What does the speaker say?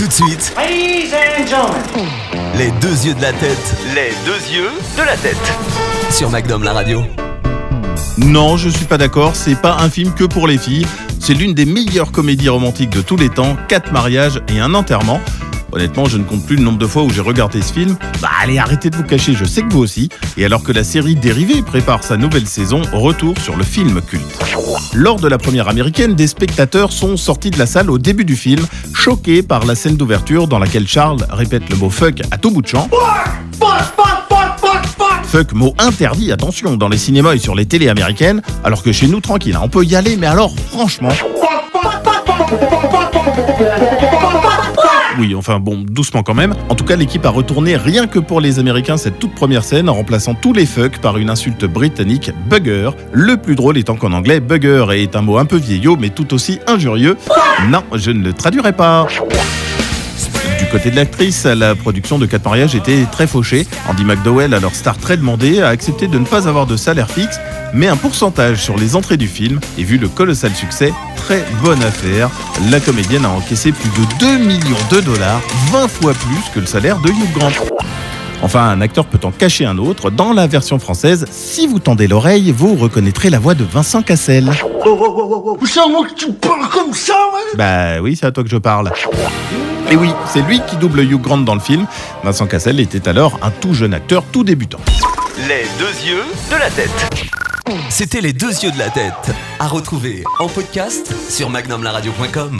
Tout de suite, Ladies and gentlemen. les deux yeux de la tête. Les deux yeux de la tête. Sur Magnum la radio. Non, je suis pas d'accord, c'est pas un film que pour les filles. C'est l'une des meilleures comédies romantiques de tous les temps, quatre mariages et un enterrement. Honnêtement, je ne compte plus le nombre de fois où j'ai regardé ce film. Bah allez, arrêtez de vous cacher, je sais que vous aussi. Et alors que la série dérivée prépare sa nouvelle saison, retour sur le film culte. Lors de la première américaine, des spectateurs sont sortis de la salle au début du film, choqués par la scène d'ouverture dans laquelle Charles répète le mot fuck à tout bout de champ. Fuck, mot interdit, attention, dans les cinémas et sur les télés américaines, alors que chez nous, tranquille, hein, on peut y aller, mais alors, franchement. Oui, enfin bon, doucement quand même. En tout cas, l'équipe a retourné rien que pour les Américains cette toute première scène en remplaçant tous les fuck par une insulte britannique, bugger. Le plus drôle étant qu'en anglais, bugger est un mot un peu vieillot mais tout aussi injurieux. Non, je ne le traduirai pas. Du côté de l'actrice, la production de 4 mariages était très fauchée. Andy McDowell, alors star très demandée, a accepté de ne pas avoir de salaire fixe, mais un pourcentage sur les entrées du film. Et vu le colossal succès, très bonne affaire. La comédienne a encaissé plus de 2 millions de dollars, 20 fois plus que le salaire de Hugh Grant. Enfin, un acteur peut en cacher un autre. Dans la version française, si vous tendez l'oreille, vous reconnaîtrez la voix de Vincent Cassel. C'est à moi que tu parles comme ça, ouais? Bah oui, c'est à toi que je parle. Et oui, c'est lui qui double Hugh Grant dans le film. Vincent Cassel était alors un tout jeune acteur, tout débutant. Les deux yeux de la tête. C'était les deux yeux de la tête. À retrouver en podcast sur magnumlaradio.com.